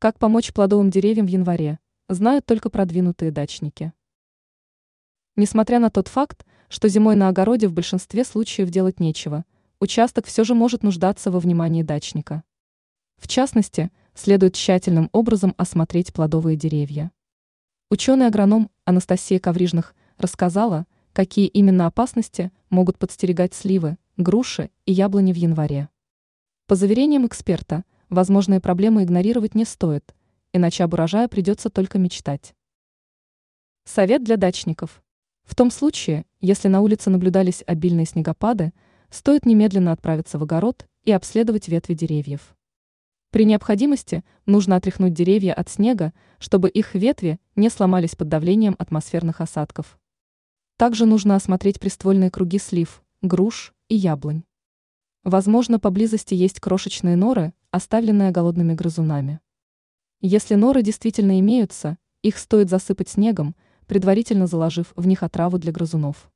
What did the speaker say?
Как помочь плодовым деревьям в январе, знают только продвинутые дачники. Несмотря на тот факт, что зимой на огороде в большинстве случаев делать нечего, участок все же может нуждаться во внимании дачника. В частности, следует тщательным образом осмотреть плодовые деревья. Ученый-агроном Анастасия Коврижных рассказала, какие именно опасности могут подстерегать сливы, груши и яблони в январе. По заверениям эксперта, возможные проблемы игнорировать не стоит, иначе об урожае придется только мечтать. Совет для дачников. В том случае, если на улице наблюдались обильные снегопады, стоит немедленно отправиться в огород и обследовать ветви деревьев. При необходимости нужно отряхнуть деревья от снега, чтобы их ветви не сломались под давлением атмосферных осадков. Также нужно осмотреть приствольные круги слив, груш и яблонь. Возможно, поблизости есть крошечные норы, оставленные голодными грызунами. Если норы действительно имеются, их стоит засыпать снегом, предварительно заложив в них отраву для грызунов.